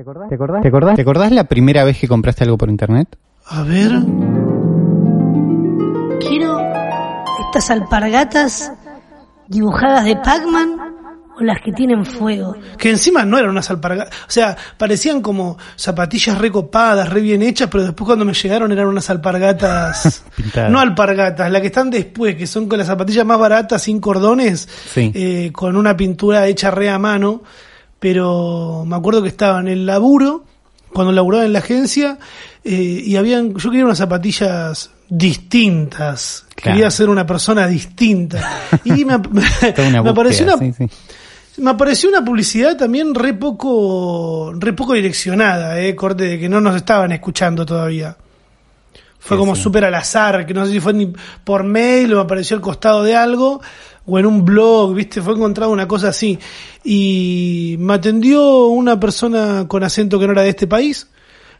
¿Te acordás? ¿Te acordás? ¿Te acordás? ¿Te acordás la primera vez que compraste algo por internet? A ver. Quiero estas alpargatas dibujadas de Pac-Man o las que tienen fuego. Que encima no eran unas alpargatas. O sea, parecían como zapatillas recopadas, re bien hechas, pero después cuando me llegaron eran unas alpargatas. Pintadas. no alpargatas, las que están después, que son con las zapatillas más baratas, sin cordones, Sí. eh, con una pintura hecha re a mano. Pero me acuerdo que estaba en el laburo, cuando laburaba en la agencia, eh, y habían, yo quería unas zapatillas distintas. Claro. Quería ser una persona distinta. Y me, una me apareció una, sí, sí. me apareció una publicidad también re poco, re poco direccionada, eh, corte de que no nos estaban escuchando todavía. Fue Sí, como sí. súper al azar, que no sé si fue ni por mail o me apareció al costado de algo, o en un blog, viste, fue encontrado una cosa así. Y me atendió una persona con acento que no era de este país,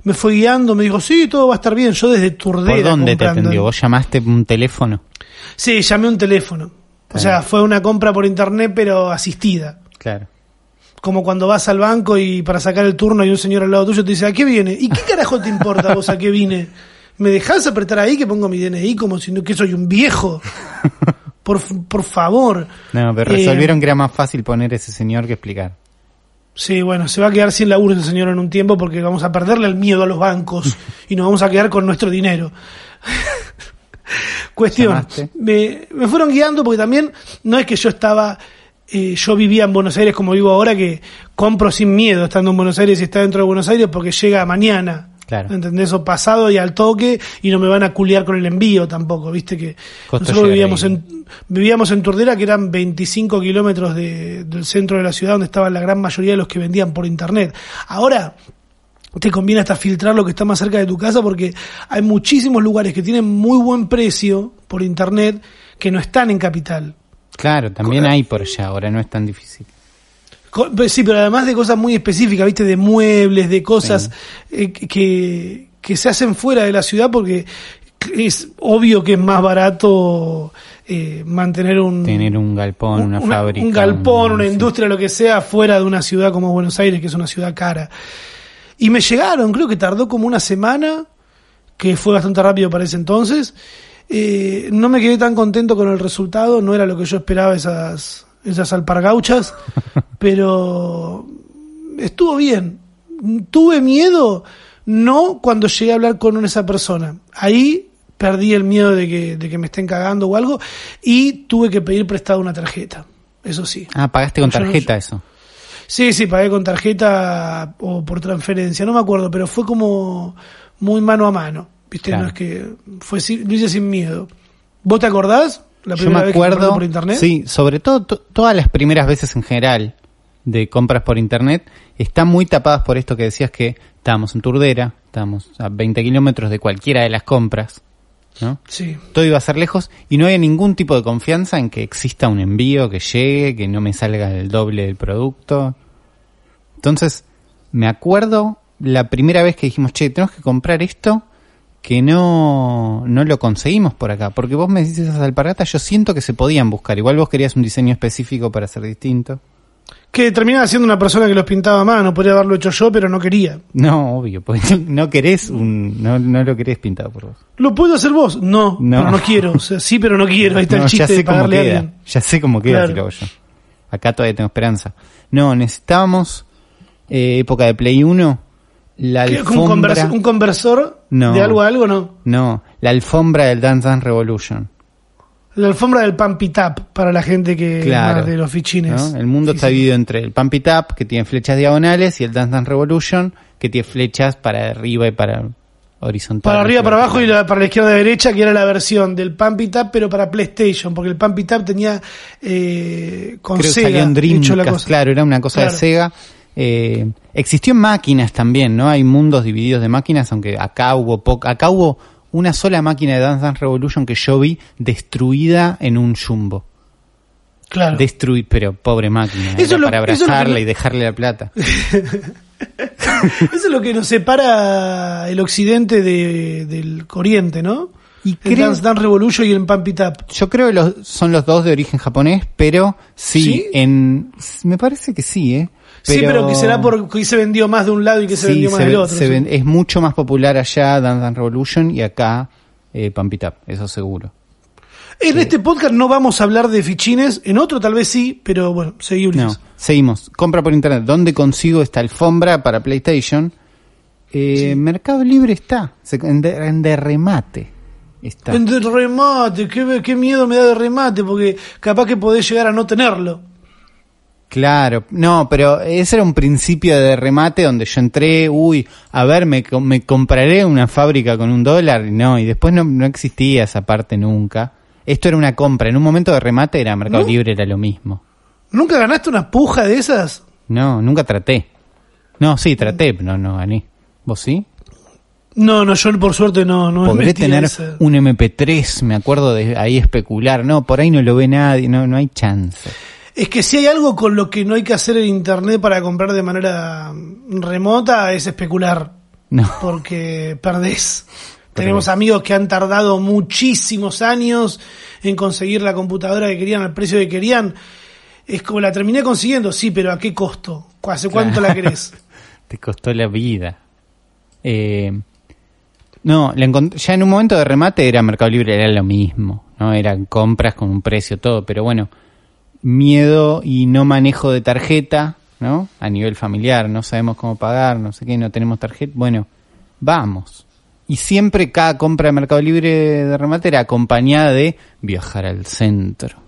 me fue guiando, me dijo, sí, todo va a estar bien, yo desde Turdera. ¿Por dónde te comprando. atendió? ¿Vos llamaste un teléfono? Sí, llamé un teléfono. O Claro. sea, fue una compra por internet, pero asistida. Claro. Como cuando vas al banco y para sacar el turno hay un señor al lado tuyo te dice, ¿a qué viene? ¿Y qué carajo te importa vos a qué vine? ¿Me dejás apretar ahí que pongo mi DNI como si no que soy un viejo? Por, por favor. No, pero Eh, resolvieron que era más fácil poner ese señor que explicar. Sí, bueno, se va a quedar sin laburo ese señor en un tiempo porque vamos a perderle el miedo a los bancos y nos vamos a quedar con nuestro dinero. Cuestión, me, me fueron guiando porque también no es que yo estaba, eh, yo vivía en Buenos Aires como vivo ahora, que compro sin miedo estando en Buenos Aires y está dentro de Buenos Aires porque llega mañana. Claro. ¿Entendés? O pasado y al toque y no me van a culiar con el envío tampoco, viste que Costo nosotros vivíamos ahí. en, vivíamos en Turdera que eran 25 kilómetros de- del centro de la ciudad donde estaban la gran mayoría de los que vendían por internet. Ahora, te conviene hasta filtrar lo que está más cerca de tu casa porque hay muchísimos lugares que tienen muy buen precio por internet que no están en capital. Claro, también hay por allá, ahora no es tan difícil. Sí, pero además de cosas muy específicas, ¿viste? De muebles, de cosas eh, que, que se hacen fuera de la ciudad porque es obvio que es más barato eh, mantener un... Tener un galpón, una, fábrica. Un galpón, un- una sí. industria, lo que sea, fuera de una ciudad como Buenos Aires, que es una ciudad cara. Y me llegaron, creo que tardó como una semana, que fue bastante rápido para ese entonces. Eh, no me quedé tan contento con el resultado, no era lo que yo esperaba esas, esas alpargauchas, pero estuvo bien. Tuve miedo, no cuando llegué a hablar con esa persona. Ahí perdí el miedo de que, de que me estén cagando o algo y tuve que pedir prestado una tarjeta. Eso sí. Ah, pagaste con no- tarjeta eso. Sí, sí, pagué con tarjeta o por transferencia, no me acuerdo, pero fue como muy mano a mano. ¿Viste? Claro. No es que fue lo hice sin miedo. ¿Vos te acordás? La Yo me vez que compraste acuerdo, por internet. sí, sobre todo to- todas las primeras veces en general de compras por internet están muy tapadas por esto que decías que estábamos en Turdera, estábamos a 20 kilómetros de cualquiera de las compras, ¿no? Sí. Todo iba a ser lejos y no había ningún tipo de confianza en que exista un envío, que llegue, que no me salga el doble del producto. Entonces, me acuerdo la primera vez que dijimos, che, tenemos que comprar esto que no, no lo conseguimos por acá. Porque vos me dices esas alpargatas, yo siento que se podían buscar. Igual vos querías un diseño específico para ser distinto. Que terminaba siendo una persona que los pintaba a mano, podría haberlo hecho yo, pero no quería. No, obvio, porque no, querés un, no, no lo querés pintado por vos. ¿Lo puedo hacer vos? No, No. pero no quiero. O sea, sí, pero no quiero. Ahí está No, el chiste ya sé de cómo a queda. alguien. Ya sé cómo queda Claro. si lo hago yo. Acá todavía tengo esperanza. No, necesitábamos eh, época de Play 1, la ¿Qué, como un, alfombra. un conversor No. de algo a algo? No. No, la alfombra del Dance Dance Revolution. La alfombra del Pump It Up para la gente que Claro. de los fichines. ¿no? El mundo está Físicos. dividido entre el Pump It Up, que tiene flechas diagonales, y el Dance Dance Revolution, que tiene flechas para arriba y para horizontal. Para arriba, para abajo y la- para la izquierda y derecha, que era la versión del Pump It Up, pero para PlayStation, porque el Pump It Up tenía eh, con Creo que Sega salió en hecho la Dreamcast, cosa. claro, era una cosa Claro. de Sega. Eh, existió en máquinas también, ¿no? Hay mundos divididos de máquinas, aunque acá hubo poca, acá hubo una sola máquina de Dance Dance Revolution que yo vi destruida en un jumbo. Claro. Destruir, pero pobre máquina, Eso lo- para abrazarla y dejarle la plata. Eso es lo que nos separa el occidente de- del oriente, ¿no? Y El creo, Dance Dance Revolution y el Pump It Up. yo creo que los, son los dos de origen japonés, pero sí, ¿Sí? en me parece que sí, ¿eh? Sí, pero que será porque se vendió más de un lado y que se Sí, vendió más se del otro. se sí. ven- es mucho más popular allá Dance Dance Revolution y acá eh, Pump It Up, eso seguro. En este podcast no vamos a hablar de fichines, en otro tal vez sí, pero bueno, seguí No, seguimos. Compra por internet. ¿Dónde consigo esta alfombra para PlayStation? Eh, Mercado Libre está. Se- en, de, en de remate está. En de remate, qué, qué miedo me da de remate, porque capaz que podés llegar a no tenerlo. Claro, no, pero ese era un principio de remate donde yo entré, uy, a ver, me, me compraré una fábrica con un dólar, y no, y después no, no existía esa parte nunca. Esto era una compra, en un momento de remate era Mercado ¿No? Libre, era lo mismo. ¿Nunca ganaste una puja de esas? No, nunca traté. No, sí, traté, pero no, no gané. ¿Vos sí? No, no, yo por suerte no, no Podré tener esa. un MP3, me acuerdo de ahí especular. No, por ahí no lo ve nadie, no, no hay chance. Es que si hay algo con lo que no hay que hacer en internet para comprar de manera remota es especular, No. porque perdés. Tenemos amigos que han tardado muchísimos años en conseguir la computadora que querían al precio que querían. Es como la terminé consiguiendo, sí, pero ¿a qué costo? ¿Hace cuánto la querés? Te costó la vida. Eh, no, encont- ya en un momento de remate era Mercado Libre, era lo mismo, ¿no? Eran compras con un precio, todo, pero bueno, miedo y no manejo de tarjeta, ¿no? A nivel familiar, no sabemos cómo pagar, no sé qué, no tenemos tarjeta. Bueno, vamos. Y siempre cada compra de Mercado Libre de remate era acompañada de viajar al centro.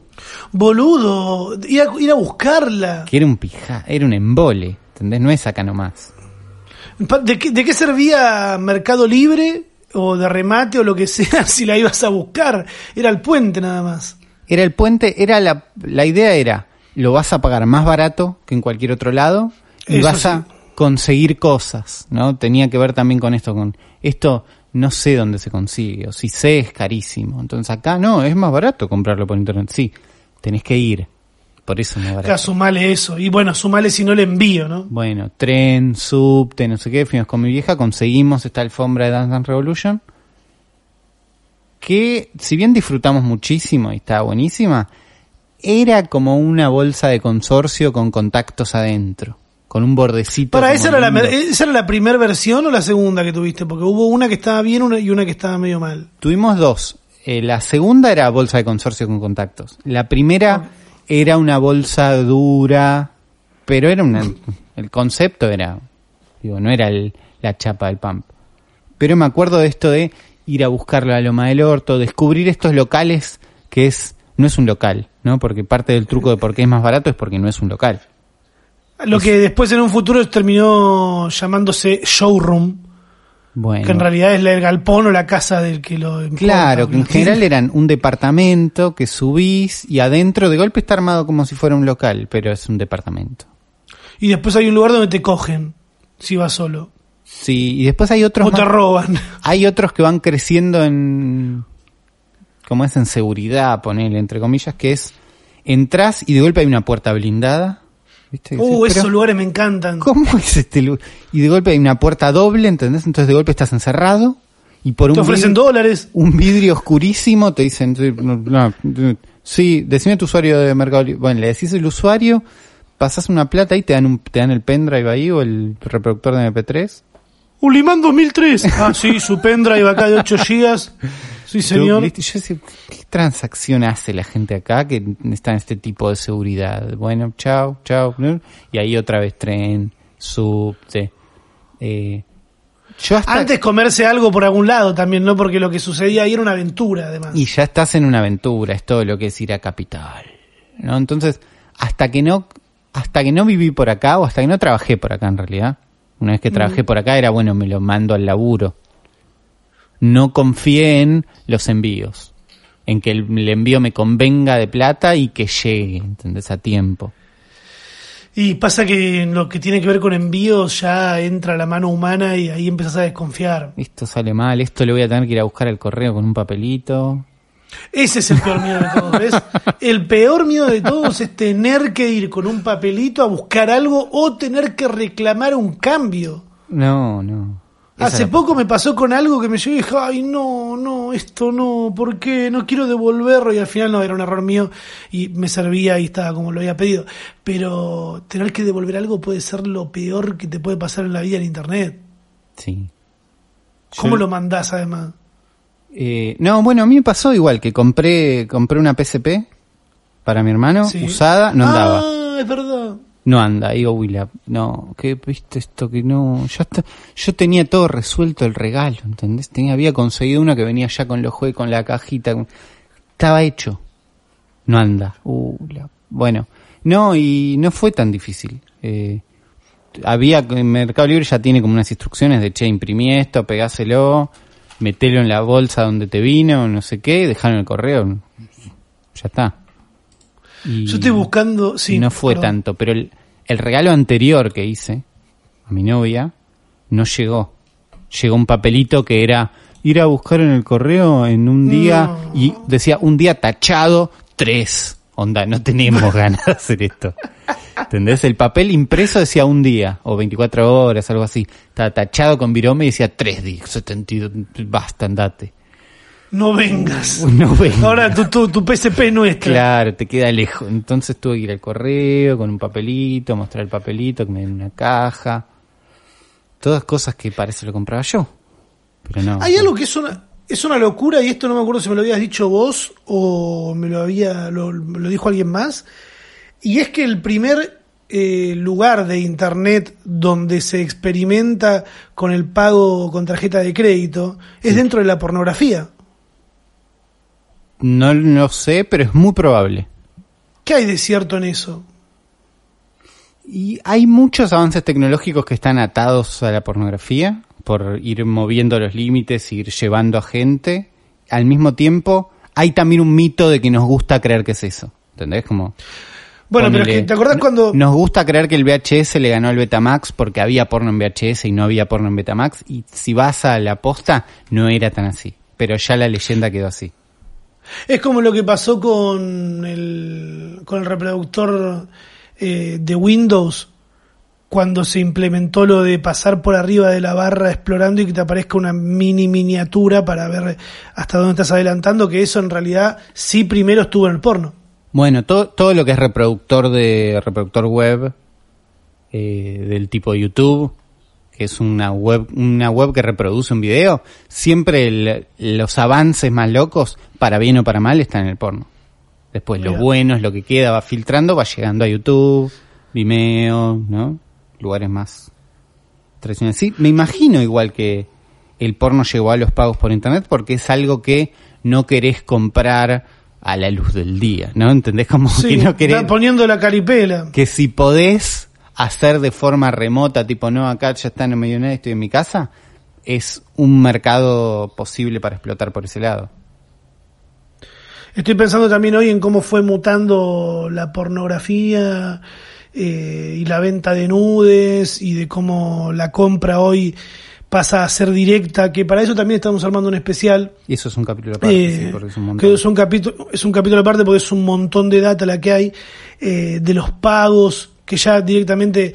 Boludo, ir a, ir a buscarla. Que era un pija, era un embole, ¿entendés? No es acá nomás. ¿De qué, ¿De qué servía Mercado Libre o de remate o lo que sea si la ibas a buscar? Era el puente nada más. Era el puente, era la, la idea era, lo vas a pagar más barato que en cualquier otro lado y Eso vas a conseguir cosas, ¿no? Tenía que ver también con esto, con esto no sé dónde se consigue, o si sé es carísimo. Entonces acá no, es más barato comprarlo por internet. Sí, tenés que ir, por eso es más barato. Acá sumale eso. Y bueno, sumale si no le envío, ¿no? Bueno, tren, subte, no sé qué, fuimos con mi vieja, conseguimos esta alfombra de Dance Dance Revolution, que si bien disfrutamos muchísimo y estaba buenísima, era como una bolsa de consorcio con contactos adentro, con un bordecito. Para, ¿esa era, la, lindo. mer- ¿esa era la primera versión o la segunda que tuviste? Porque hubo una que estaba bien una- y una que estaba medio mal. Tuvimos dos. Eh, la segunda era bolsa de consorcio con contactos. La primera era una bolsa dura, pero era una, el concepto era, digo, no era la chapa del pump. Pero me acuerdo de esto de ir a buscarlo a Loma del Orto, descubrir estos locales que es, no es un local, ¿no? Porque parte del truco de por qué es más barato es porque no es un local. Lo que después en un futuro terminó llamándose showroom, Bueno. que en realidad es la- el galpón o la casa del que lo importa, Claro, que en general eran un departamento que subís y adentro de golpe está armado como si fuera un local, pero es un departamento. Y después hay un lugar donde te cogen, si vas solo. Sí, y después hay otros O te roban. hay otros que van creciendo en como es en seguridad, ponerle entre comillas, que es entras y de golpe hay una puerta blindada. ¿Viste? Uh, Pero, esos lugares me encantan. ¿Cómo es este lugar? Y de golpe hay una puerta doble, ¿entendés? Entonces de golpe estás encerrado y por un Te ofrecen vid- dólares. un vidrio oscurísimo, te dicen, sí, no, no, sí, decime tu usuario de Mercado Libre. Bueno, le decís el usuario, pasas una plata y te dan un, te dan el pendrive ahí o el reproductor de MP3. Ulimán 2003. Ah, sí, su pendrive acá de 8 gigas. Sí, señor. Yo, yo ¿qué transacción hace la gente acá que está en este tipo de seguridad? Bueno, chao, chao. Y ahí otra vez tren, subte. Eh, yo hasta, Antes comerse algo por algún lado también, ¿no? Porque lo que sucedía ahí era una aventura, además. y ya estás en una aventura, es todo lo que es ir a capital. ¿no? Entonces, hasta que no, hasta que no viví por acá, o hasta que no trabajé por acá en realidad, una vez que trabajé por acá era bueno, me lo mando al laburo. No confié en los envíos, en que el, el envío me convenga de plata y que llegue, ¿entendés? A tiempo. Y pasa que en lo que tiene que ver con envíos ya entra la mano humana y ahí empezás a desconfiar. Esto sale mal, esto lo voy a tener que ir a buscar al correo con un papelito. Ese es el peor miedo de todos, ¿ves? El peor miedo de todos es tener que ir con un papelito a buscar algo o tener que reclamar un cambio. No, no. Esa Hace poco me pasó con algo que me llegó y dije, ay, no, no, esto no, ¿por qué? No quiero devolverlo y al final no, era un error mío y me servía y estaba como lo había pedido. Pero tener que devolver algo puede ser lo peor que te puede pasar en la vida en Internet. Sí. ¿Cómo Yo- lo mandás además? Eh, no, bueno, a mí me pasó igual que compré compré una PSP para mi hermano, Sí. usada, no andaba. Ah, es verdad. No anda, digo, Willa, no, ¿qué viste esto que no? Ya está, yo tenía todo resuelto el regalo, ¿entendés? Tenía, había conseguido una que venía ya con los juegos, con la cajita, con- estaba hecho. No anda. Uh, la- bueno, no, y no fue tan difícil. Eh, había, en Mercado Libre ya tiene como unas instrucciones de, che, imprimí esto, pegáselo, metelo en la bolsa donde te vino, no sé qué, dejalo en el correo. Ya está. Y- Yo estoy buscando, sí. no fue perdón. tanto, pero el, el regalo anterior que hice a mi novia no llegó. Llegó un papelito que era ir a buscar en el correo en un día No. y decía un día tachado tres. Onda, no tenemos ganas de hacer esto. ¿Entendés? El papel impreso decía un día o 24 horas, algo así. Estaba tachado con virome y decía tres días, 72, basta, andate. No vengas. No vengas. Ahora tu, tu, tu PSP es nuestra. Claro, te queda lejos. Entonces tuve que ir al correo con un papelito, mostrar el papelito, que me den una caja. Todas cosas que parece lo compraba yo. Pero no. Hay algo que es una, es una locura y esto no me acuerdo si me lo habías dicho vos o me lo había lo, lo dijo alguien más. Y es que el primer eh, lugar de internet donde se experimenta con el pago con tarjeta de crédito es dentro de la pornografía. No lo sé, pero es muy probable. ¿Qué hay de cierto en eso? Y hay muchos avances tecnológicos que están atados a la pornografía por ir moviendo los límites, ir llevando a gente. Al mismo tiempo, hay también un mito de que nos gusta creer que es eso. ¿Entendés? Como Bueno, pero es que, ¿te acordás cuando... Nos gusta creer que el VHS le ganó al Betamax porque había porno en VHS y no había porno en Betamax. Y si vas a la posta, no era tan así. Pero ya la leyenda quedó así. Es como lo que pasó con el, con el reproductor eh, de Windows cuando se implementó lo de pasar por arriba de la barra explorando y que te aparezca una mini miniatura para ver hasta dónde estás adelantando, que eso en realidad sí primero estuvo en el porno. Bueno, todo, todo lo que es reproductor de reproductor web eh, del tipo YouTube, que es una web, una web que reproduce un video, siempre el- los avances más locos, para bien o para mal, están en el porno. Después lo bueno es lo que queda, va filtrando, va llegando a YouTube, Vimeo, ¿no? Lugares más tradicionales. Sí, me imagino igual que el porno llegó a los pagos por internet porque es algo que no querés comprar a la luz del día, ¿no? ¿Entendés? Como Sí, que no querés está poniendo la caripela. que si podés hacer de forma remota, tipo, no, acá ya está en medio de nada, estoy en mi casa, es un mercado posible para explotar por ese lado. Estoy pensando también hoy en cómo fue mutando la pornografía eh, y la venta de nudes y de cómo la compra hoy pasa a ser directa, que para eso también estamos armando un especial. Y eso es un capítulo aparte, Eh, sí, porque es un montón. que es un capítulo es un capítulo aparte porque es un montón de data la que hay eh, de los pagos que ya directamente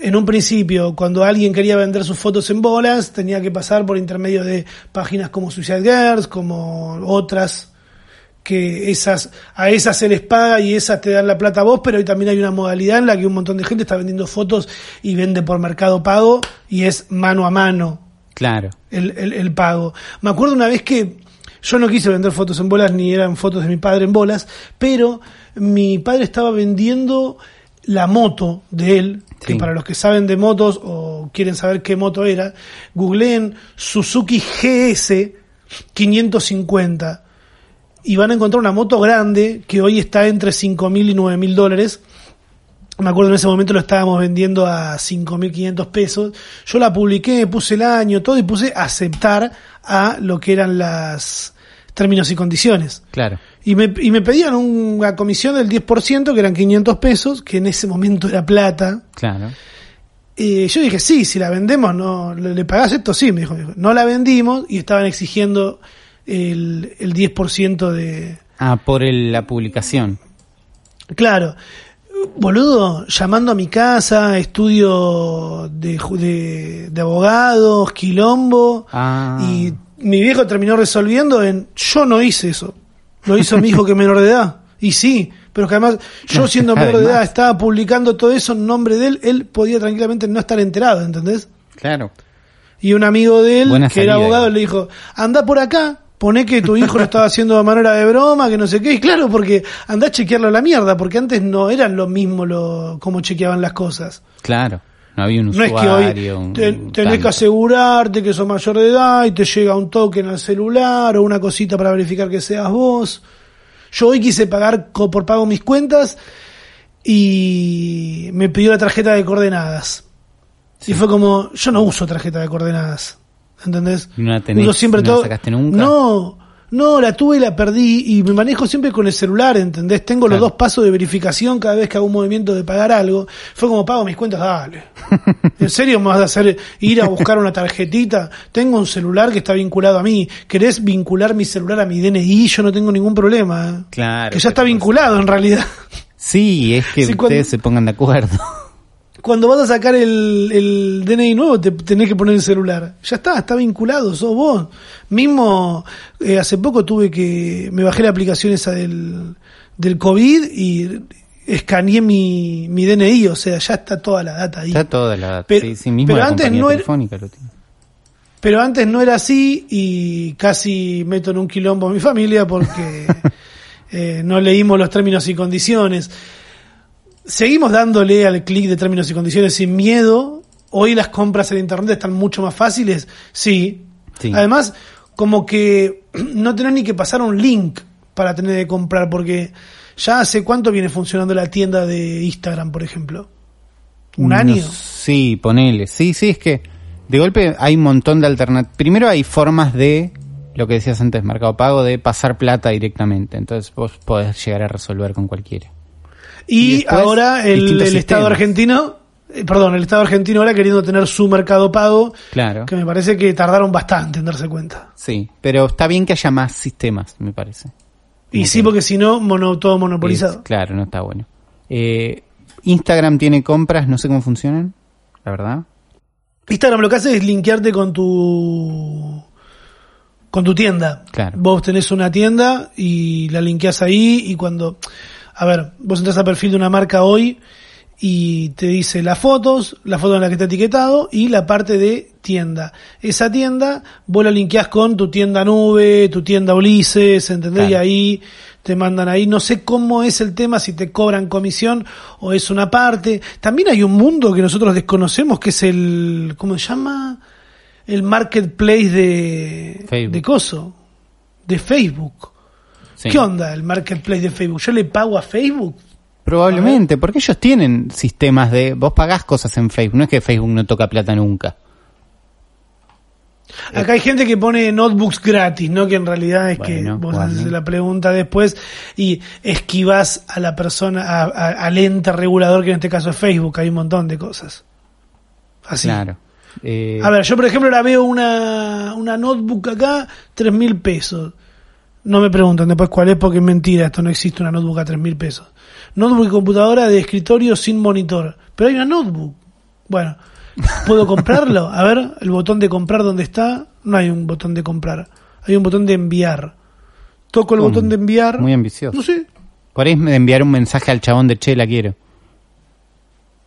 en un principio cuando alguien quería vender sus fotos en bolas tenía que pasar por intermedio de páginas como Suicide Girls como otras que esas a esas se les paga y esas te dan la plata a vos, pero hoy también hay una modalidad en la que un montón de gente está vendiendo fotos y vende por mercado pago y es mano a mano Claro. el, el, el pago. Me acuerdo una vez que yo no quise vender fotos en bolas ni eran fotos de mi padre en bolas, pero mi padre estaba vendiendo la moto de él, que para los que saben de motos o quieren saber qué moto era, googleen Suzuki GS 550 y van a encontrar una moto grande que hoy está entre 5 mil y 9 mil dólares. Me acuerdo en ese momento lo estábamos vendiendo a 5.500 pesos. Yo la publiqué, puse el año, todo y puse aceptar a lo que eran las términos y condiciones. Claro. Y me, y me pedían una comisión del 10%, que eran 500 pesos, que en ese momento era plata. Claro. Eh, yo dije, sí, si la vendemos, no ¿le, le pagás esto? Sí, me dijo. me dijo. No la vendimos y estaban exigiendo el, el 10% de... Ah, por el- la publicación. Claro. Boludo, llamando a mi casa, estudio de, de, de abogados, quilombo, Ah. y mi viejo terminó resolviendo en, yo no hice eso, lo hizo mi hijo que es menor de edad, y sí, pero que además yo siendo menor de edad estaba publicando todo eso en nombre de él, él podía tranquilamente no estar enterado, ¿entendés? Claro. Y un amigo de él, Buena que era abogado, le dijo, anda por acá, poné que tu hijo lo estaba haciendo de manera de broma, que no sé qué. Y claro, porque anda a chequearlo a la mierda, porque antes no eran lo mismo lo, como chequeaban las cosas. Claro. No había un No es que usuario. hoy te- tenés que asegurarte que sos mayor de edad y te llega un token al celular o una cosita para verificar que seas vos. Yo hoy quise pagar por pago mis cuentas y me pidió la tarjeta de coordenadas. Y fue como, yo no uso tarjeta de coordenadas. ¿Entendés? ¿Y no la tenés? Uso siempre ¿No la todo. sacaste nunca? No, no, la tuve y la perdí y me manejo siempre con el celular, ¿entendés? Tengo los dos pasos de verificación cada vez que hago un movimiento de pagar algo. Fue como pago mis cuentas, dale. ¿En serio me vas a hacer ir a buscar una tarjetita? Tengo un celular que está vinculado a mí. ¿Querés vincular mi celular a mi DNI? Yo no tengo ningún problema. ¿eh? Claro. Que ya está vinculado en realidad. Sí, es que ustedes cuando- se pongan de acuerdo. Cuando vas a sacar el, el DNI nuevo, te tenés que poner el celular. Ya está, está vinculado, sos vos. Mismo, eh, hace poco tuve que, me bajé la aplicación esa del, del COVID y escaneé mi, mi DNI, o sea, ya está toda la data ahí. Está toda la... Pero- sí, sí, mismo pero la antes no era- telefónica lo tiene. Pero antes no era así y casi meto en un quilombo a mi familia porque eh, no leímos los términos y condiciones. Seguimos dándole al clic de términos y condiciones sin miedo. Hoy las compras en internet están mucho más fáciles. Sí. Sí. Además, como que no tenés ni que pasar un link para tener que comprar porque ya hace cuánto viene funcionando la tienda de Instagram, por ejemplo. Un No año. Sí, ponele. Sí, sí, es que de golpe hay un montón de alternativas. Primero hay formas de, lo que decías antes, Mercado Pago, de pasar plata directamente. Entonces vos podés llegar a resolver con cualquiera. Y ahora el, Estado argentino, eh, perdón, el Estado argentino ahora queriendo tener su mercado pago, Claro. que me parece que tardaron bastante en darse cuenta. Sí, pero está bien que haya más sistemas, me parece. Y Como sí, que porque si no, mono, todo monopolizado. es- claro, no está bueno. Eh, Instagram tiene compras, no sé cómo funcionan, la verdad. Instagram lo que hace es linkearte con tu con tu tienda. Claro. Vos tenés una tienda y la linkeás ahí y cuando a ver, vos entras al perfil de una marca hoy y te dice las fotos, la foto en la que está etiquetado y la parte de tienda. Esa tienda vos la linkeás con tu tienda nube, tu tienda Ulises, ¿entendés? Claro. Y ahí te mandan ahí. No sé cómo es el tema, si te cobran comisión o es una parte. También hay un mundo que nosotros desconocemos que es el, ¿cómo se llama? El marketplace de, Facebook. de Coso, de Facebook. Sí. ¿Qué onda el marketplace de Facebook? ¿Yo le pago a Facebook? Probablemente, porque ellos tienen sistemas de... Vos pagás cosas en Facebook, no es que Facebook no toca plata nunca. Acá hay gente que pone notebooks gratis, ¿no? Que en realidad es que vos bueno. haces la pregunta después y esquivas a la persona, a- a- al ente regulador, que en este caso es Facebook. Hay un montón de cosas. Así. Claro. Eh, A ver, yo por ejemplo ahora veo una, una notebook acá, tres mil pesos. No me preguntan después cuál es porque es mentira, esto no existe una notebook a tres mil pesos. Notebook y computadora de escritorio sin monitor. Pero hay una notebook. Bueno, ¿puedo comprarlo? A ver, el botón de comprar, ¿dónde está? No hay un botón de comprar. Hay un botón de enviar. Toco el botón de enviar. Muy ambicioso. No sé. Por ahí me enviar un mensaje al chabón de Che, la quiero.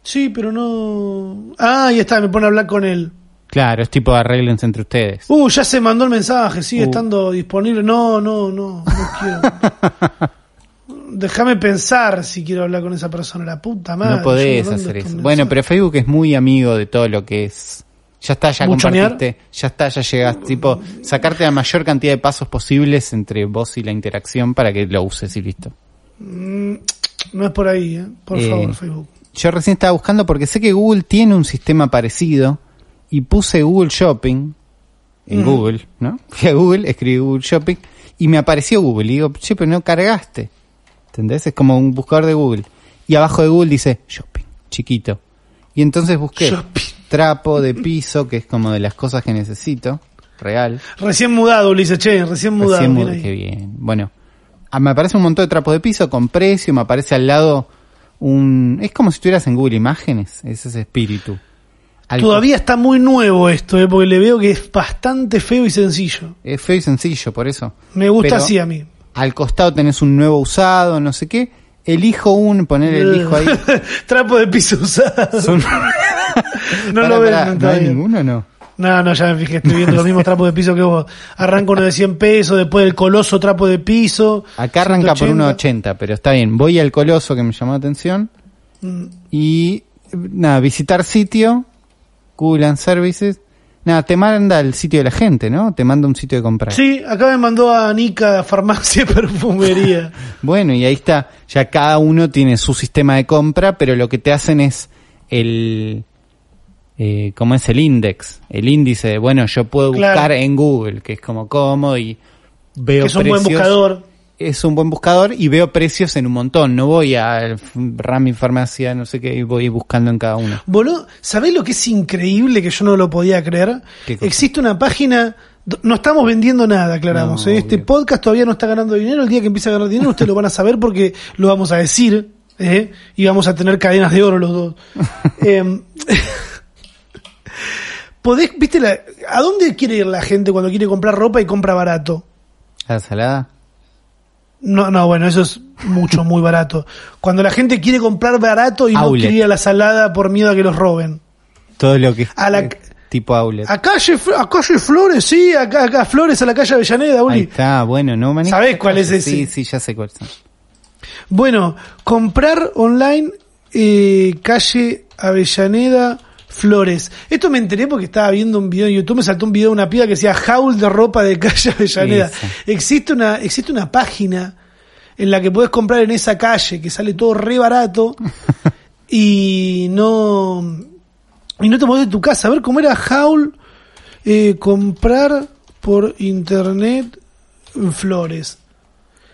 Sí, pero no. Ah, ahí está, me pone a hablar con él. Claro, es tipo arreglense entre ustedes. Uh, ya se mandó el mensaje, sigue Uh. estando disponible. No, no, no, no quiero. Déjame pensar si quiero hablar con esa persona, la puta madre. no podés hacer eso. Bueno, pero. Facebook es muy amigo de todo lo que es. Ya está, ya ¿Buchonear? compartiste, ya está, ya llegaste. Tipo, sacarte la mayor cantidad de pasos posibles entre vos y la interacción para que lo uses y listo. Mm, no es por ahí, ¿eh? Por Eh, favor, Facebook. Yo recién estaba buscando porque sé que Google tiene un sistema parecido y puse Google Shopping en Ujú. Google, ¿no? Fui a Google, escribí Google Shopping y me apareció Google. Y digo, che, pero no cargaste. ¿Entendés? Es como un buscador de Google. Y abajo de Google dice Shopping, chiquito. Y entonces busqué Shopping. trapo de piso, que es como de las cosas que necesito, real. Recién mudado, Ulises, che, recién mudado. Recién ahí. qué bien. Bueno, ah, me aparece un montón de trapos de piso con precio, me aparece al lado un... Es como si estuvieras en Google Imágenes, es ese espíritu. Todavía está muy nuevo esto, eh, porque le veo que es bastante feo y sencillo. Es feo y sencillo, por eso. Me gusta Pero así a mí. Al costado tenés un nuevo usado, no sé qué. Elijo un, poner el hijo ahí. Trapo de piso usado. Son- No lo pará, no ¿no hay ninguno no? No, no, ya me fijé, estoy viendo los mismos trapos de piso que vos. Arranca uno de 100 pesos, después el coloso trapo de piso. Acá arranca por 180. 1.80, pero está bien. Voy al coloso que me llamó la atención. Mm. Y nada, visitar sitio, Google and Services. Nada, te manda el sitio de la gente, ¿no? Te manda un sitio de comprar. Sí, acá me mandó a Nica farmacia y perfumería. Bueno, y ahí está. Ya cada uno tiene su sistema de compra, pero lo que te hacen es el... Eh, ¿Cómo es el index? El índice de, bueno, yo puedo Claro. buscar en Google, que es como cómodo y veo que es un buen buscador. Es un buen buscador y veo precios en un montón. No voy a Rami Farmacia, no sé qué, y voy buscando en cada uno. Boludo, ¿sabés lo que es increíble que yo no lo podía creer? Existe una página, no estamos vendiendo nada, aclaramos. No, ¿eh? Este podcast todavía no está ganando dinero. El día que empiece a ganar dinero, ustedes lo van a saber porque lo vamos a decir. ¿eh? Y vamos a tener cadenas de oro los dos. Em, podés, viste, la- ¿a dónde quiere ir la gente cuando quiere comprar ropa y compra barato? ¿A la salada? No, no, bueno, eso es mucho, muy barato. Cuando la gente quiere comprar barato y no Outlet. quiere ir a la salada por miedo a que los roben. Todo lo que A la- tipo outlet. A calle, a calle Flores, sí, acá, acá Flores a la calle Avellaneda, Ahí Uli. está, bueno, no manejo ¿Sabés cuál es ese? Sí, sí, ya sé cuál son. Bueno, comprar online eh, calle Avellaneda Flores. Esto me enteré porque estaba viendo un video en YouTube, me saltó un video de una piba que decía haul de ropa de calle Avellaneda. Eso. Existe una, existe una página en la que puedes comprar en esa calle que sale todo re barato y no y no te mueves de tu casa. A ver cómo era haul eh, comprar por internet Flores.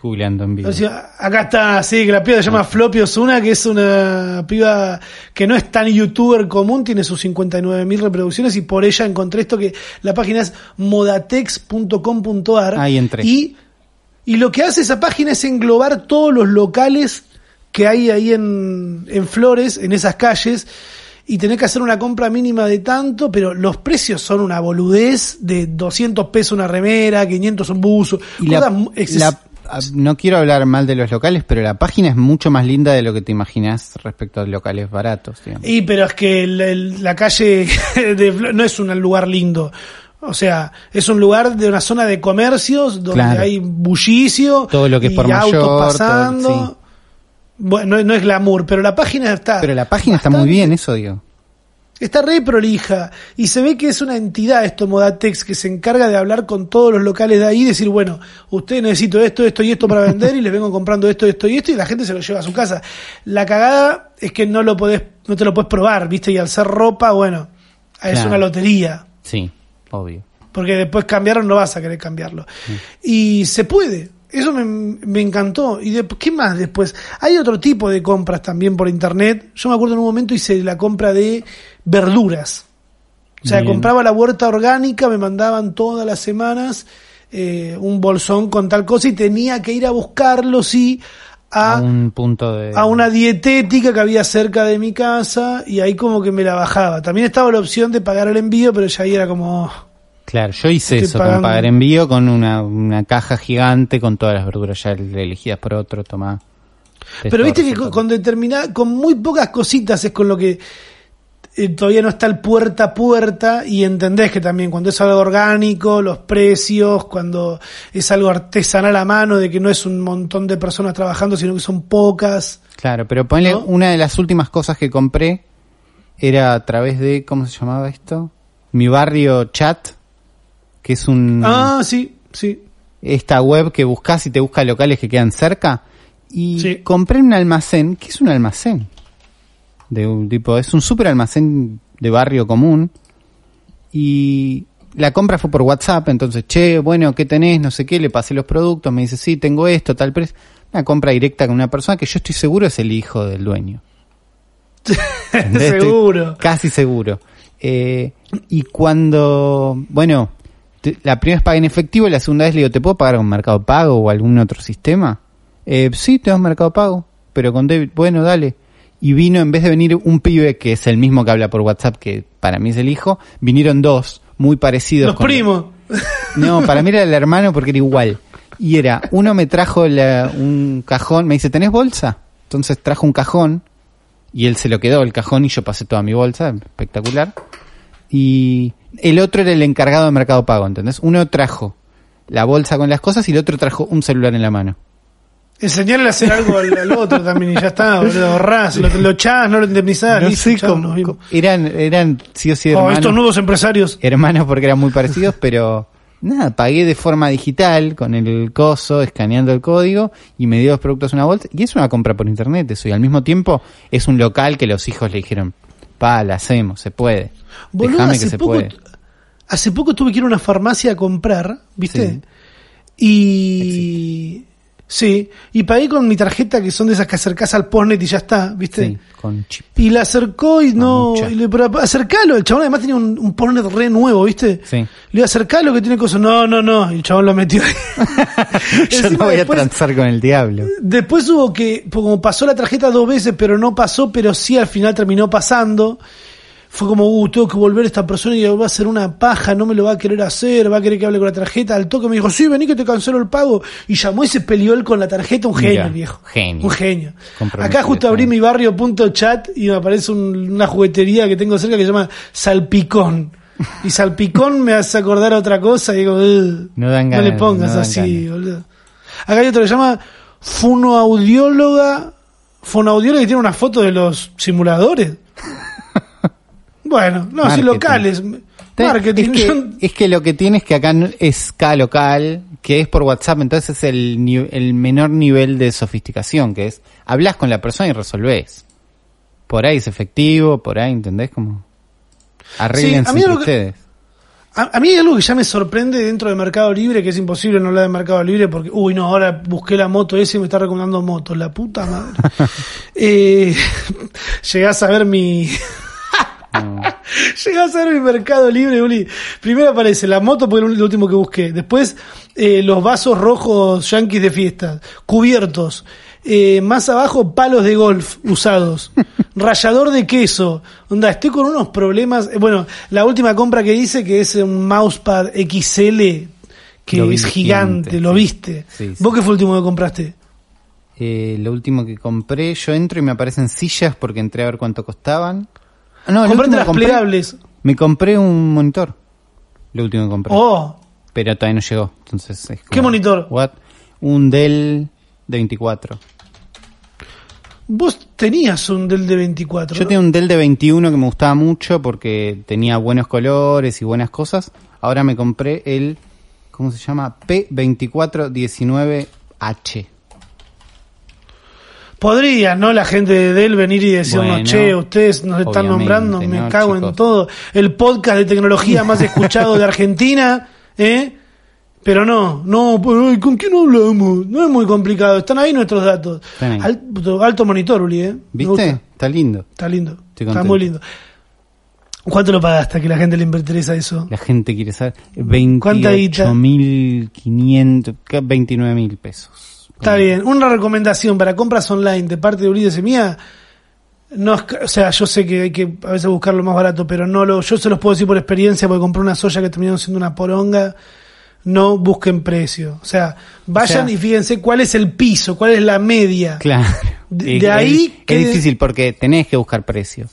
Googleando en vivo. O sea, acá está, sí, que la piba se llama Floppy Osuna, que es una piba que no es tan youtuber común, tiene sus 59 mil reproducciones y por ella encontré esto que la página es modatex.com.ar. Ahí entré. Y, y lo que hace esa página es englobar todos los locales que hay ahí en, en Flores, en esas calles, y tener que hacer una compra mínima de tanto, pero los precios son una boludez de 200 pesos una remera, 500 un buzo. Y la, la- no quiero hablar mal de los locales, pero la página es mucho más linda de lo que te imaginas respecto a locales baratos. digamos. Y pero es que el- el- la calle de no es un lugar lindo. O sea, es un lugar de una zona de comercios donde Claro. hay bullicio Todo lo que es y por autos mayor, todo- pasando. sí. Bueno, no, no es glamour, pero la página está Pero la página está muy bien, eso digo. Está re prolija y se ve que es una entidad esto Modatex que se encarga de hablar con todos los locales de ahí y decir, bueno, usted necesito esto, esto y esto para vender y les vengo comprando esto, esto y esto y la gente se lo lleva a su casa. La cagada es que no lo podés, no te lo puedes probar, ¿viste? Y al ser ropa, bueno, es Claro. una lotería. Sí, obvio. Porque después cambiaron, no vas a querer cambiarlo. Y se puede. Eso me, me encantó. ¿Y de, qué más después? Hay otro tipo de compras también por internet. Yo me acuerdo en un momento hice la compra de verduras. O sea, Bien. compraba la huerta orgánica, me mandaban todas las semanas eh, un bolsón con tal cosa y tenía que ir a buscarlo, sí, A a, un punto de... a una dietética que había cerca de mi casa y ahí como que me la bajaba. También estaba la opción de pagar el envío, pero ya ahí era como... Claro, yo hice Estoy eso pagando. con pagar envío con una, una caja gigante con todas las verduras ya elegidas por otro, toma. Pero viste que con, con determinada, con muy pocas cositas es con lo que eh, todavía no está el puerta a puerta y entendés que también cuando es algo orgánico, los precios, cuando es algo artesanal a mano, de que no es un montón de personas trabajando, sino que son pocas. Claro, pero ponle ¿No? una de las últimas cosas que compré era a través de, ¿cómo se llamaba esto? Mi barrio chat, que es un... Ah, sí, sí. esta web que buscas y te busca locales que quedan cerca. Y Sí. compré un almacén, que es un almacén? De un tipo, es un super almacén de barrio común. Y la compra fue por WhatsApp, entonces, che, bueno, ¿qué tenés? No sé qué, le pasé los productos, me dice, sí, tengo esto, tal precio. Una compra directa con una persona que yo estoy seguro es el hijo del dueño. Seguro. Casi seguro. Eh, y cuando, bueno, te- la primera vez pagué en efectivo y la segunda vez le digo, ¿te puedo pagar con Mercado Pago o algún otro sistema? Eh, sí, tengo Mercado Pago, pero con débito, bueno, dale. y vino, en vez de venir un pibe que es el mismo que habla por WhatsApp, que para mí es el hijo, vinieron dos muy parecidos. Los primos. No, para mí era el hermano porque era igual. Y era, uno me trajo la- un cajón, me dice, ¿tenés bolsa? Entonces trajo un cajón y él se lo quedó el cajón y yo pasé toda mi bolsa, espectacular. Y el otro era el encargado de Mercado Pago, ¿entendés? Uno trajo la bolsa con las cosas y el otro trajo un celular en la mano. Enseñarle a hacer algo al, al otro también y ya está, boludo. Ahorrás, lo, lo echás, no lo indemnizás, No listo, sé chao, eran, eran sí o sí Oh, hermanos. estos nuevos empresarios. hermanos porque eran muy parecidos, pero nada, pagué de forma digital con el coso, escaneando el código y me dio los productos en una bolsa. Y es una compra por internet eso. Y al mismo tiempo es un local que los hijos le dijeron, pa, la hacemos, se puede. Boludo, hace que se poco, puede. hace poco tuve que ir a una farmacia a comprar, ¿viste? Sí. Y... Sí, y pagué con mi tarjeta que son de esas que acercás al postnet y ya está, ¿viste? Sí, con chip. Y la acercó y no... y le, pero acercalo, el chabón además tenía un, un postnet re nuevo, ¿viste? Sí. Le digo, acercalo que tiene cosas. No, no, no. Y el chabón lo metió ahí. Yo no voy a transar con el diablo. Después hubo que, como pasó la tarjeta dos veces, pero no pasó, pero sí al final terminó pasando. Fue como, uh, tengo que volver a esta persona y va a hacer una paja, no me lo va a querer hacer, va a querer que hable con la tarjeta. Al toque me dijo, sí, vení que te cancelo el pago. Y llamó y se peleó él con la tarjeta, un genio, Mira, viejo. genio. Un genio. Acá justo abrí mi barrio.chat y me aparece un- una juguetería que tengo cerca que se llama Salpicón. Y Salpicón me hace acordar a otra cosa y digo, "Ugh, No dan no le pongas no así, ganas. boludo. Acá hay otro que se llama Fonoaudióloga. Fonoaudióloga que tiene una foto de los simuladores. Bueno, no, sí, Marketing. locales. Marketing. Es que, es que lo que tienes que acá es cada local, que es por WhatsApp, entonces es el, menor nivel de sofisticación, que es, hablas con la persona y resolvés. Por ahí es efectivo, por ahí, ¿entendés? Como, arreglense que- ustedes. A, a mí hay algo que ya me sorprende dentro de Mercado Libre, que es imposible no hablar de Mercado Libre porque, uy, no, ahora busqué la moto ese y me está recomendando motos, la puta madre. eh, llegás a ver mi... No. Llegás a ver mi Mercado Libre, Uli. Primero aparece la moto, porque es lo último que busqué. Después, eh, los vasos rojos yanquis de fiesta, cubiertos. Eh, más abajo, palos de golf usados. Rallador de queso. Onda, estoy con unos problemas. Eh, Bueno, la última compra que hice, que es un mousepad XL, que Lo es gigante, lo viste. Sí, sí. ¿Vos qué fue el último que compraste? Eh, lo último que compré, yo entro y me aparecen sillas porque entré a ver cuánto costaban. No, último que las compré- plegables. Me compré un monitor. Lo último que compré. Oh, Pero todavía no llegó. Entonces es como, ¿Qué monitor? What? Un Dell de 24. vos tenías un del de 24. Yo ¿no? tenía un Dell de 21 que me gustaba mucho porque tenía buenos colores y buenas cosas. Ahora me compré el, ¿cómo se llama? P2419H. Podría, ¿no? La gente de Dell venir y decirnos, Bueno, che, ustedes nos están nombrando, me ¿no, cago en todo. El podcast de tecnología más escuchado de Argentina, ¿eh? Pero no, no, ¿con quién hablamos? No es muy complicado, están ahí nuestros datos. Ahí. Alto, alto monitor, Uli, ¿eh? ¿Viste? Está lindo. Está lindo, está muy lindo. ¿Cuánto lo pagaste que la gente le interesa eso? La gente quiere saber. ¿Cuánta guita? 28.500, 29.000 pesos. Está bien. Una recomendación para compras online de parte de Ulises y mía. No o sea, yo sé que hay que a veces buscar lo más barato, pero no lo, yo se los puedo decir por experiencia porque compré una soya que terminó siendo una poronga. No busquen precio. O sea, vayan O sea- y fíjense cuál es el piso, cuál es la media. Claro. De- ahí es, que- es difícil porque tenés que buscar precios.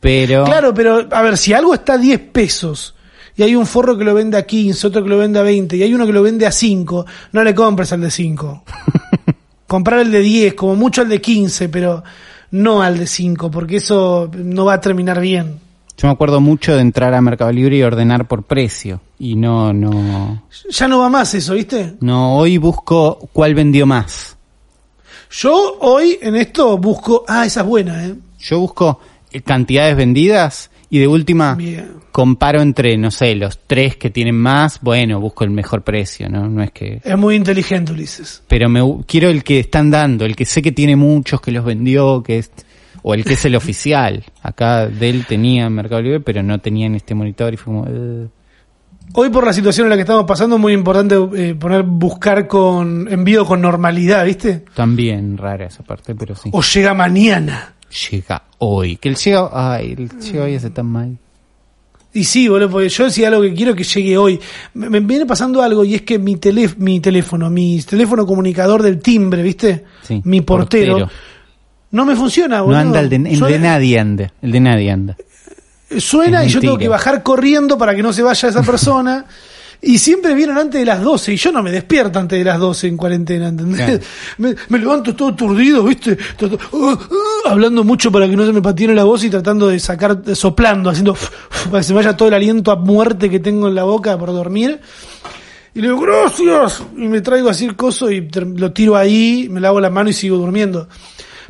Pero Claro, pero a ver, si algo está a 10 pesos y hay un forro que lo vende a 15, otro que lo vende a 20 y hay uno que lo vende a 5, no le compres al de 5. Comprar el de 10, como mucho al de 15, pero no al de 5, porque eso no va a terminar bien. yo me acuerdo mucho de entrar a Mercado Libre y ordenar por precio. Y no, no, Ya no va más eso, ¿viste? no, hoy busco cuál vendió más. Yo hoy en esto busco, ah, esa es buena, ¿eh? Yo busco eh, cantidades vendidas y de última Bien. comparo entre, no sé, los tres que tienen más, bueno, busco el mejor precio, ¿no? No es que... Es muy inteligente, Ulises. Pero me quiero el que están dando, el que sé que tiene muchos, que los vendió, que es... O el que es el oficial. Acá Dell tenía en Mercado Libre, pero no tenía en este monitor y fue como... eh. Hoy por la situación en la que estamos pasando es muy importante eh, poner buscar con envío con normalidad, ¿viste? También rara esa parte, pero sí. O llega mañana. Llega hoy. Que el llega, ay, el llega hoy hace tan mal. Y sí, boludo, porque yo decía algo que quiero que llegue hoy. Me, me viene pasando algo y es que mi, telé- mi teléfono, mi teléfono comunicador del timbre, ¿viste? Sí, mi portero, portero. no me funciona, No boludo. anda el de, el de nadie anda. El de nadie anda. Suena Es y yo tengo que bajar corriendo para que no se vaya esa persona. Y siempre vienen antes de las 12 y yo no me despierto antes de las 12 en cuarentena, ¿entendés? Claro. Me, me levanto todo turdido, ¿viste? Todo- uh, uh, hablando mucho para que no se me patiene la voz y tratando de sacar, soplando, haciendo para que se me vaya todo el aliento a muerte que tengo en la boca por dormir. Y le digo, gracias. Y me traigo así el coso y lo tiro ahí, me lavo la mano y sigo durmiendo.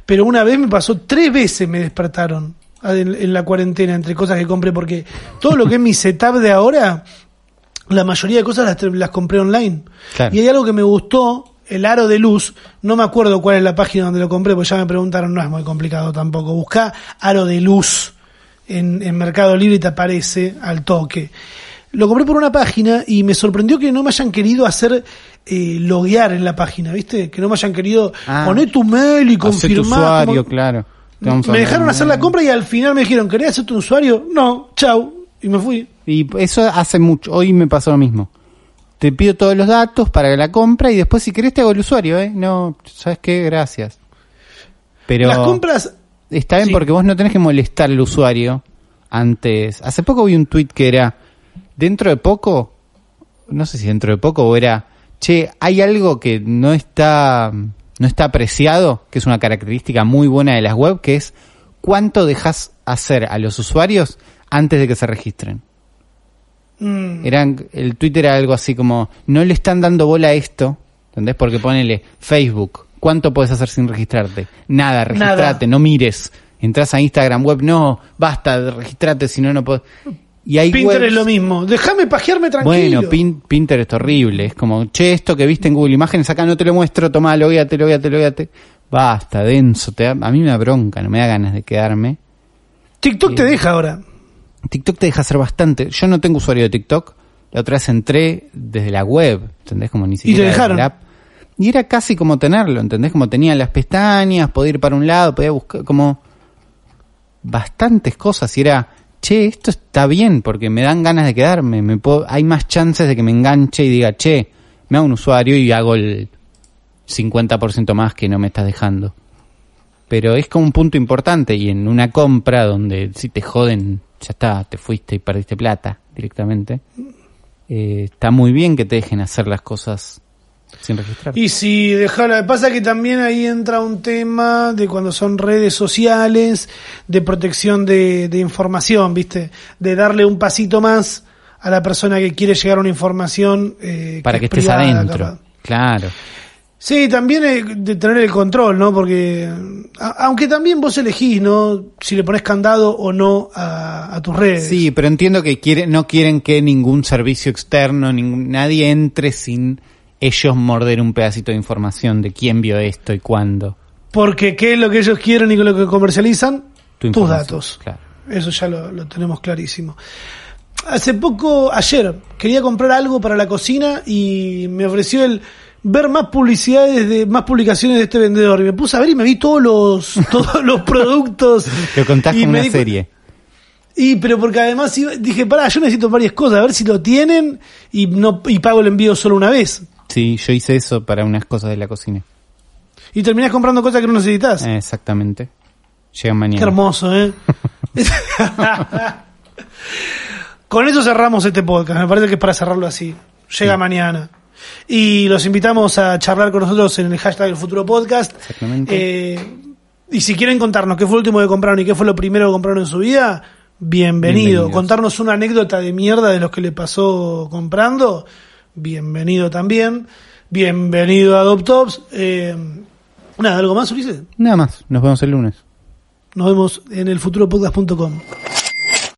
Pero una vez me pasó, tres veces me despertaron en, en la cuarentena entre cosas que compré, porque todo lo que es mi setup de ahora, la mayoría de cosas las, las compré online. Claro. Y hay algo que me gustó, el aro de luz, no me acuerdo cuál es la página donde lo compré, porque ya me preguntaron, no es muy complicado tampoco. Busca aro de luz en, en Mercado Libre y te aparece al toque. Lo compré por una página y me sorprendió que no me hayan querido hacer eh, loguear en la página, ¿viste? Que no me hayan querido Ah. poner tu mail y Hacer tu confirmar. usuario, como- claro. Me dejaron hacer la compra y al final me dijeron, ¿querés hacer tu usuario? No, chau. Y me fui. Y eso hace mucho. Hoy me pasó lo mismo. Te pido todos los datos para la compra y después si querés te hago el usuario, ¿eh? No, ¿sabes qué? Gracias. Pero Las compras, está bien sí. porque vos no tenés que molestar al usuario antes. Hace poco vi un tweet que era, dentro de poco, no sé si dentro de poco o era, che, hay algo que no está, no está apreciado, que es una característica muy buena de las web, que es cuánto dejas hacer a los usuarios antes de que se registren. mm, Eran, el Twitter era algo así como, no le están dando bola a esto, ¿entendés? Porque ponele Facebook, ¿cuánto puedes hacer sin registrarte? Nada, registrate, no mires. Entras a Instagram web, no, basta, registrate, si no, no puedes. Y hay Pinterest webs- es lo mismo. Déjame pajearme tranquilo. Bueno, Pin- Pinterest horrible. Es como, che, esto que viste en Google Imágenes, acá no te lo muestro, toma, logueate, logueate, logueate. Basta, denso, te da- a mí me da bronca, no me da ganas de quedarme. TikTok te deja ahora. TikTok te deja hacer bastante. Yo no tengo usuario de TikTok. La otra vez entré desde la web, ¿entendés? Como ni siquiera te desde dejaron? la app. Y era casi como tenerlo, ¿entendés? Como tenía las pestañas, podía ir para un lado, podía buscar como bastantes cosas. Y era, che, esto está bien porque me dan ganas de quedarme. Me puedo- hay más chances de que me enganche y diga, che, me hago un usuario y hago el 50% más que no me estás dejando. Pero es como un punto importante y en una compra donde si te joden, ya está, te fuiste y perdiste plata directamente. eh, está muy bien que te dejen hacer las cosas sin registrar. Y si dejar, pasa que también ahí entra un tema de cuando son redes sociales, de protección de, de información, ¿viste? De darle un pasito más a la persona que quiere llegar a una información eh, para que es estés privada, adentro. Claro. Sí, también de tener el control, ¿no? Porque, a- aunque también vos elegís, ¿no? Si le pones candado o no a, a tus redes. Sí, pero entiendo que quiere, no quieren que ningún servicio externo, ningún, nadie entre sin ellos morder un pedacito de información de quién vio esto y cuándo. Porque qué es lo que ellos quieren y lo que comercializan, Tu tus datos. claro. Eso ya lo, lo tenemos clarísimo. Hace poco, ayer, quería comprar algo para la cocina y me ofreció el ver más publicidades de más publicaciones de este vendedor y me puse a ver y me vi todos los todos los productos Lo contás me una di serie. y pero porque además dije pará yo necesito varias cosas a ver si lo tienen y no y pago el envío solo una vez Sí, yo hice eso para unas cosas de la cocina. y terminás comprando cosas que no necesitas exactamente. Llegan mañana. Qué hermoso, ¿eh? Con eso cerramos este podcast. Me parece que es para cerrarlo así. Llega mañana. Y los invitamos a charlar con nosotros en el hashtag del futuro podcast. Exactamente. Eh, y si quieren contarnos qué fue lo último que compraron y qué fue lo primero que compraron en su vida, bienvenido. Contarnos una anécdota de mierda de los que le pasó comprando, bienvenido también. Bienvenido a Adoptops. Eh, nada, ¿algo más, Ulises? Nada más. Nos vemos el lunes. Nos vemos en el futuropodcast.com.